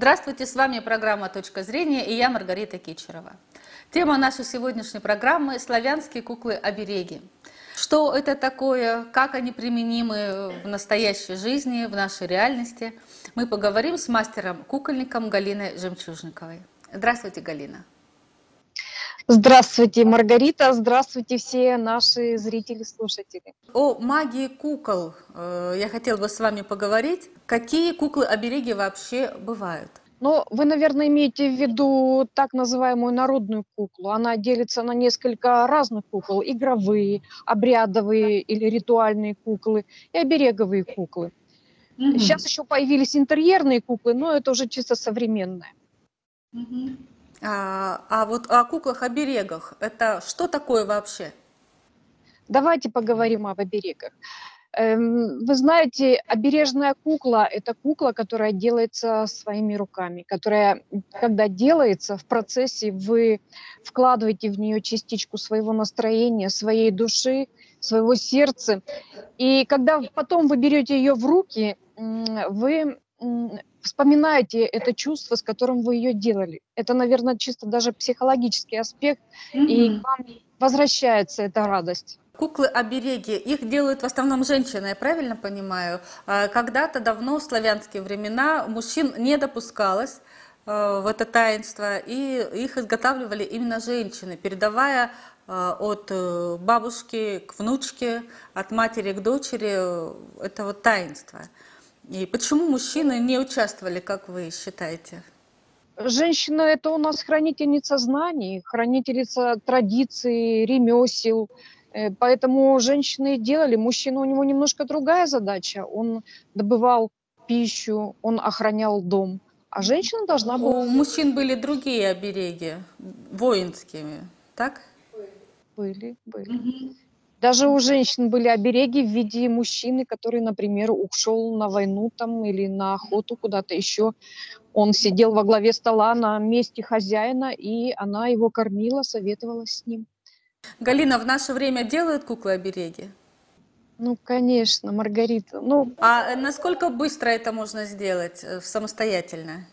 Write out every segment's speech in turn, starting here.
Здравствуйте, с вами программа «Точка зрения» и я Маргарита Кичерова. Тема нашей сегодняшней программы – славянские куклы-обереги. Что это такое, как они применимы в настоящей жизни, в нашей реальности, мы поговорим с мастером-кукольником Галиной Жемчужниковой. Здравствуйте, Галина. Здравствуйте, Маргарита. Здравствуйте, все наши зрители-слушатели. О магии кукол э, я хотела бы с вами поговорить. Какие куклы-обереги вообще бывают? Ну, вы, наверное, имеете в виду так называемую народную куклу. Она делится на несколько разных кукол. Игровые, обрядовые или ритуальные куклы и обереговые куклы. Угу. Сейчас еще появились интерьерные куклы, но это уже чисто современное. Угу. А, а вот о куклах-оберегах, это что такое вообще? Давайте поговорим об оберегах. Эм, вы знаете, обережная кукла – это кукла, которая делается своими руками, которая, когда делается в процессе, вы вкладываете в нее частичку своего настроения, своей души, своего сердца. И когда потом вы берете ее в руки, вы вспоминаете это чувство, с которым вы ее делали. Это, наверное, чисто даже психологический аспект, mm-hmm. и к вам возвращается эта радость. Куклы-обереги, их делают в основном женщины, я правильно понимаю? А когда-то давно, в славянские времена, мужчин не допускалось э, в это таинство, и их изготавливали именно женщины, передавая э, от э, бабушки к внучке, от матери к дочери это вот таинство. И почему мужчины не участвовали, как вы считаете? Женщина – это у нас хранительница знаний, хранительница традиций, ремесел, Э, поэтому женщины делали, мужчина у него немножко другая задача. Он добывал пищу, он охранял дом. А женщина должна была... У мужчин были другие обереги, воинскими, так? Были, были. Угу. Даже у женщин были обереги в виде мужчины, который, например, ушел на войну там или на охоту куда-то еще. Он сидел во главе стола на месте хозяина, и она его кормила, советовала с ним. Галина, в наше время делают куклы-обереги? Ну, конечно, Маргарита. Ну, а насколько быстро это можно сделать э, самостоятельно?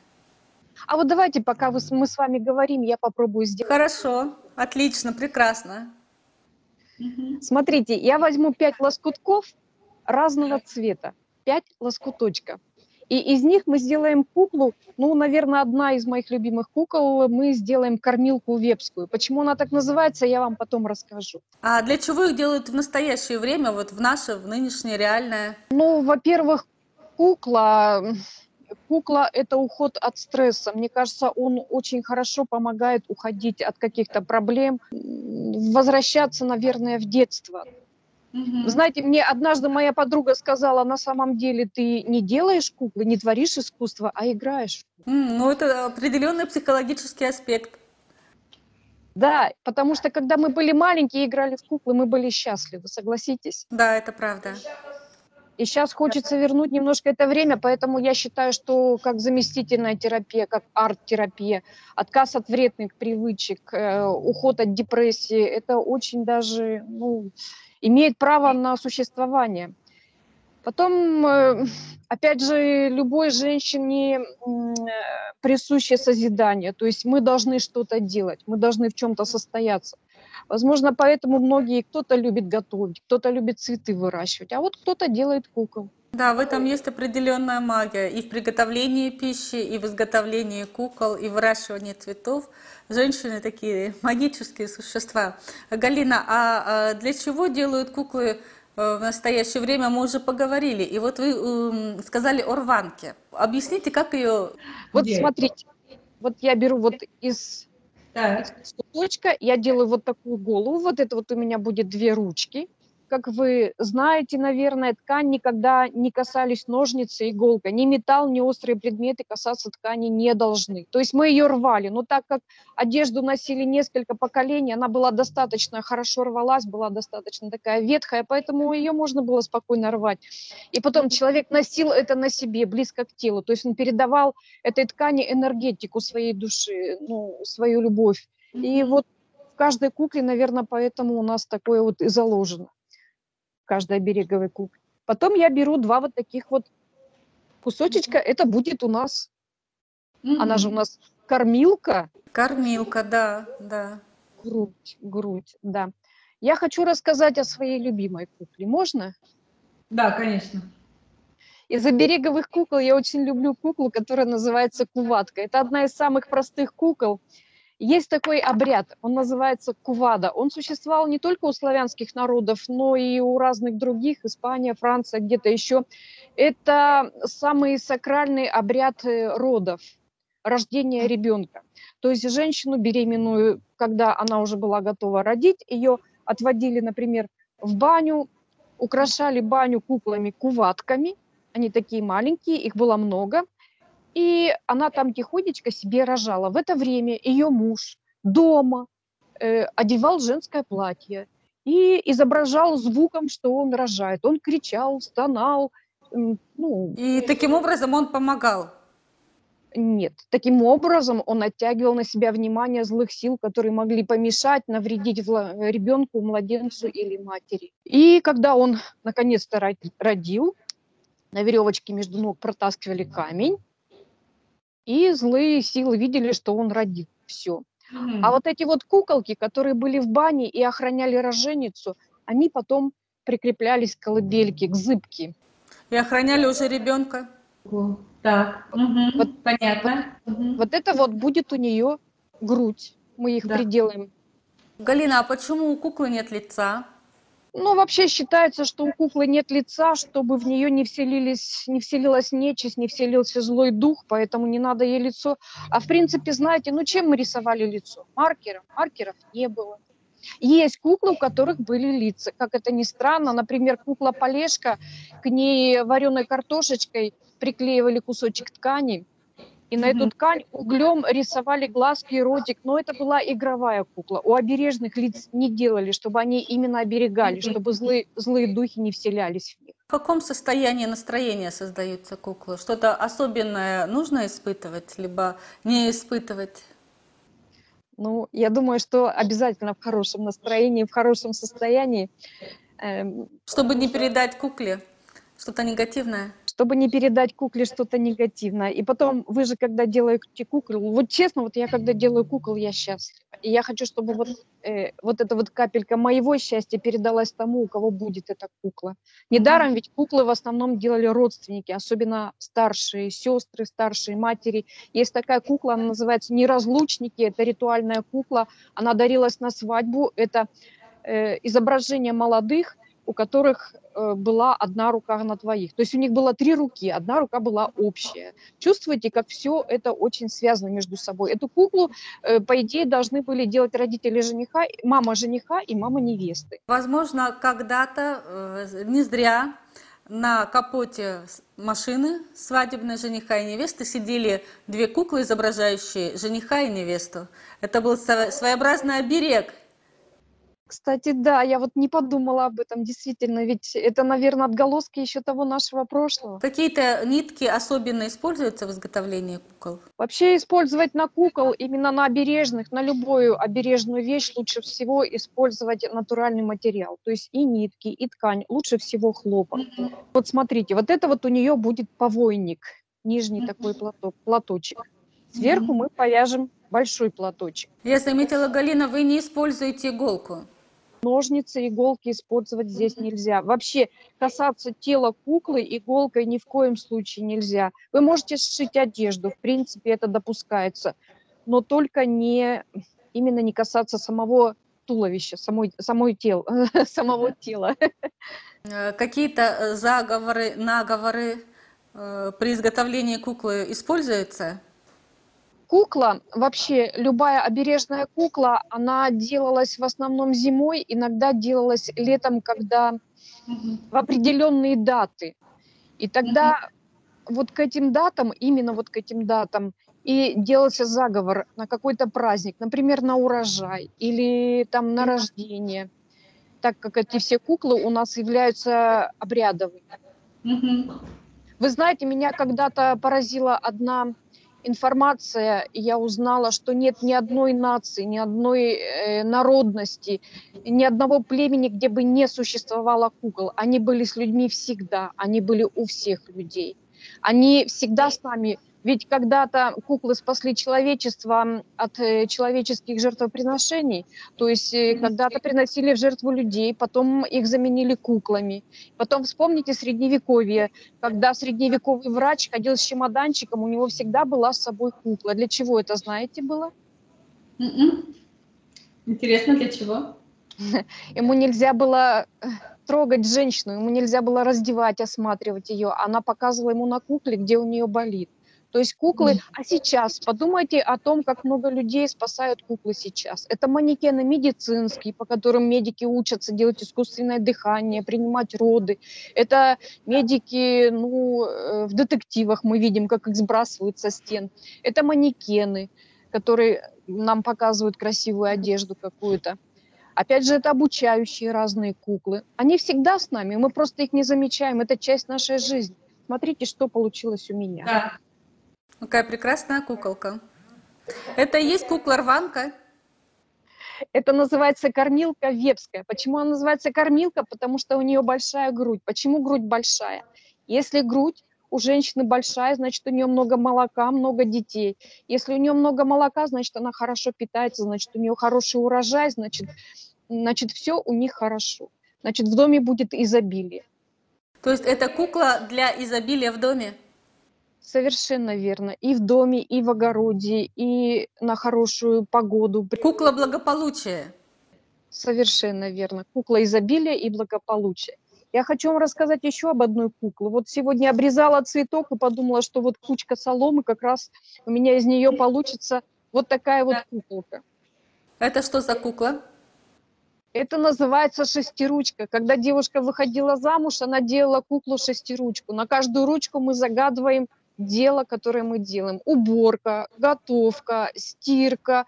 А вот давайте, пока вы, мы с вами говорим, я попробую сделать. Хорошо, отлично, прекрасно. Смотрите, я возьму пять лоскутков разного цвета, пять лоскуточков. И из них мы сделаем куклу, ну, наверное, одна из моих любимых кукол, мы сделаем кормилку вепскую. Почему она так называется, я вам потом расскажу. А для чего их делают в настоящее время, вот в наше, в нынешнее реальное? Ну, во-первых, кукла, кукла – это уход от стресса. Мне кажется, он очень хорошо помогает уходить от каких-то проблем, возвращаться, наверное, в детство. Угу. Знаете, мне однажды моя подруга сказала, на самом деле ты не делаешь куклы, не творишь искусство, а играешь. Mm, ну, это определенный психологический аспект. Да, потому что когда мы были маленькие и играли в куклы, мы были счастливы, согласитесь? Да, это правда. И сейчас хочется вернуть немножко это время, поэтому я считаю, что как заместительная терапия, как арт-терапия, отказ от вредных привычек, э, уход от депрессии, это очень даже, ну, имеет право на существование. Потом, э, опять же, любой женщине присуще созидание, то есть мы должны что-то делать, мы должны в чем-то состояться. Возможно, поэтому многие, кто-то любит готовить, кто-то любит цветы выращивать, а вот кто-то делает кукол. Да, в этом есть определенная магия. И в приготовлении пищи, и в изготовлении кукол, и в выращивании цветов. Женщины такие магические существа. Галина, а для чего делают куклы э, в настоящее время? Мы уже поговорили. И вот вы эм, сказали о рванке. Объясните, как ее... Вот смотрите, вот я беру вот из так. я делаю вот такую голову, вот это вот у меня будет две ручки, как вы знаете, наверное, ткань никогда не касались ножницы, иголка. Ни металл, ни острые предметы касаться ткани не должны. То есть мы ее рвали. Но так как одежду носили несколько поколений, она была достаточно хорошо рвалась, была достаточно такая ветхая, поэтому ее можно было спокойно рвать. И потом человек носил это на себе, близко к телу. То есть он передавал этой ткани энергетику своей души, ну, свою любовь. И вот в каждой кукле, наверное, поэтому у нас такое вот и заложено каждой береговой кукле. Потом я беру два вот таких вот кусочечка, это будет у нас Она же у нас кормилка. Кормилка, да, да. Грудь, грудь, да. Я хочу рассказать о своей любимой кукле. Можно? Да, конечно. Из обереговых кукол я очень люблю куклу, которая называется куватка. Это одна из самых простых кукол. Есть такой обряд, он называется кувада. Он существовал не только у славянских народов, но и у разных других, Испания, Франция, где-то еще. Это самый сакральный обряд э, родов, рождения ребенка. То есть женщину беременную, когда она уже была готова родить, ее отводили, например, в баню, украшали баню куклами-куватками, они такие маленькие, их было много, и она там тихонечко себе рожала. В это время ее муж дома э, одевал женское платье и изображал звуком, что он рожает. Он кричал, стонал. Ну, и таким образом он помогал? Нет. Таким образом он оттягивал на себя внимание злых сил, которые могли помешать, навредить ребенку, младенцу или матери. И когда он наконец-то родил, на веревочке между ног протаскивали камень, и злые силы видели, что он родит. Все. Mm-hmm. А вот эти вот куколки, которые были в бане и охраняли роженицу, они потом прикреплялись к колыбельке, к зыбке. И охраняли уже ребенка. Так, угу, вот, понятно. Вот, угу. вот это вот будет у нее грудь. Мы их да. приделаем. Галина, а почему у куклы нет лица? Ну, вообще считается, что у куклы нет лица, чтобы в нее не, вселились, не вселилась нечисть, не вселился злой дух, поэтому не надо ей лицо. А в принципе, знаете, ну чем мы рисовали лицо? Маркером. Маркеров не было. Есть куклы, у которых были лица. Как это ни странно, например, кукла Полешка, к ней вареной картошечкой приклеивали кусочек ткани, и на эту ткань углем рисовали глазки и ротик, но это была игровая кукла. У обережных лиц не делали, чтобы они именно оберегали, чтобы злые, злые духи не вселялись в них. В каком состоянии настроения создаются куклы? Что-то особенное нужно испытывать, либо не испытывать? Ну, я думаю, что обязательно в хорошем настроении, в хорошем состоянии. Эм, чтобы не передать кукле что-то негативное? Чтобы не передать кукле что-то негативное. И потом, вы же, когда делаете кукол, вот честно, вот я когда делаю кукол, я счастлива. И я хочу, чтобы вот, э, вот эта вот капелька моего счастья передалась тому, у кого будет эта кукла. Недаром ведь куклы в основном делали родственники, особенно старшие сестры, старшие матери. Есть такая кукла, она называется «Неразлучники», это ритуальная кукла, она дарилась на свадьбу, это э, изображение молодых, у которых э, была одна рука на двоих. То есть у них было три руки, одна рука была общая. Чувствуете, как все это очень связано между собой. Эту куклу, э, по идее, должны были делать родители жениха, мама жениха и мама невесты. Возможно, когда-то, э, не зря, на капоте машины свадебной жениха и невесты сидели две куклы, изображающие жениха и невесту. Это был своеобразный оберег кстати, да, я вот не подумала об этом, действительно, ведь это, наверное, отголоски еще того нашего прошлого. Какие-то нитки особенно используются в изготовлении кукол? Вообще использовать на кукол, именно на обережных, на любую обережную вещь лучше всего использовать натуральный материал. То есть и нитки, и ткань, лучше всего хлопок. Mm-hmm. Вот смотрите, вот это вот у нее будет повойник, нижний mm-hmm. такой платок, платочек. Сверху mm-hmm. мы повяжем большой платочек. Я заметила, Галина, вы не используете иголку ножницы, иголки использовать здесь нельзя. Вообще касаться тела куклы иголкой ни в коем случае нельзя. Вы можете сшить одежду, в принципе, это допускается, но только не именно не касаться самого туловища, самой, самой тел, самого тела. Э, какие-то э, заговоры, наговоры э, при изготовлении куклы используются? Кукла, вообще любая обережная кукла, она делалась в основном зимой, иногда делалась летом, когда в определенные даты. И тогда вот к этим датам, именно вот к этим датам, и делался заговор на какой-то праздник, например, на урожай или там на рождение, так как эти все куклы у нас являются обрядовыми. Вы знаете, меня когда-то поразила одна информация, я узнала, что нет ни одной нации, ни одной э, народности, ни одного племени, где бы не существовало кукол. Они были с людьми всегда, они были у всех людей. Они всегда с нами Ведь когда-то куклы спасли человечество от э, человеческих жертвоприношений, то есть э, когда-то приносили в жертву людей, потом их заменили куклами. Потом вспомните средневековье, когда средневековый врач ходил с чемоданчиком, у него всегда была с собой кукла. Для чего это, знаете, было? М-м. Интересно, для чего? Ему нельзя было трогать женщину, ему нельзя было раздевать, осматривать ее. Она показывала ему на кукле, где у нее болит. То есть куклы, а сейчас подумайте о том, как много людей спасают куклы сейчас. Это манекены медицинские, по которым медики учатся делать искусственное дыхание, принимать роды. Это медики, ну, э, в детективах мы видим, как их сбрасывают со стен. Это манекены, которые нам показывают красивую одежду какую-то. Опять же, это обучающие разные куклы. Они всегда с нами, мы просто их не замечаем. Это часть нашей жизни. Смотрите, что получилось у меня. Да. Какая прекрасная куколка. Это и есть кукла-рванка? Это называется кормилка вепская. Почему она называется кормилка? Потому что у нее большая грудь. Почему грудь большая? Если грудь у женщины большая, значит, у нее много молока, много детей. Если у нее много молока, значит, она хорошо питается, значит, у нее хороший урожай, значит, значит, все у них хорошо. Значит, в доме будет изобилие. То есть это кукла для изобилия в доме? Совершенно верно. И в доме, и в огороде, и на хорошую погоду. Кукла благополучия. Совершенно верно. Кукла изобилия и благополучия. Я хочу вам рассказать еще об одной кукле. Вот сегодня обрезала цветок и подумала, что вот кучка соломы, как раз у меня из нее получится вот такая вот куколка. Это что за кукла? Это называется шестиручка. Когда девушка выходила замуж, она делала куклу шестиручку. На каждую ручку мы загадываем дело, которое мы делаем. Уборка, готовка, стирка,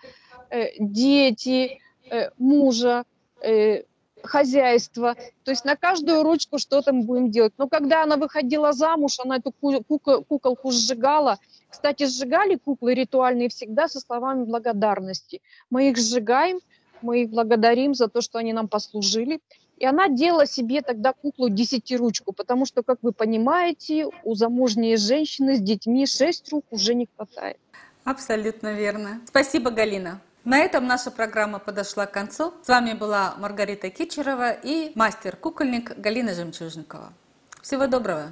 э, дети, э, мужа, э, хозяйство. То есть на каждую ручку что-то мы будем делать. Но когда она выходила замуж, она эту кукол, куколку сжигала. Кстати, сжигали куклы ритуальные всегда со словами благодарности. Мы их сжигаем, мы их благодарим за то, что они нам послужили. И она делала себе тогда куклу десятиручку, потому что, как вы понимаете, у замужней женщины с детьми шесть рук уже не хватает. Абсолютно верно. Спасибо, Галина. На этом наша программа подошла к концу. С вами была Маргарита Кичерова и мастер-кукольник Галина Жемчужникова. Всего доброго!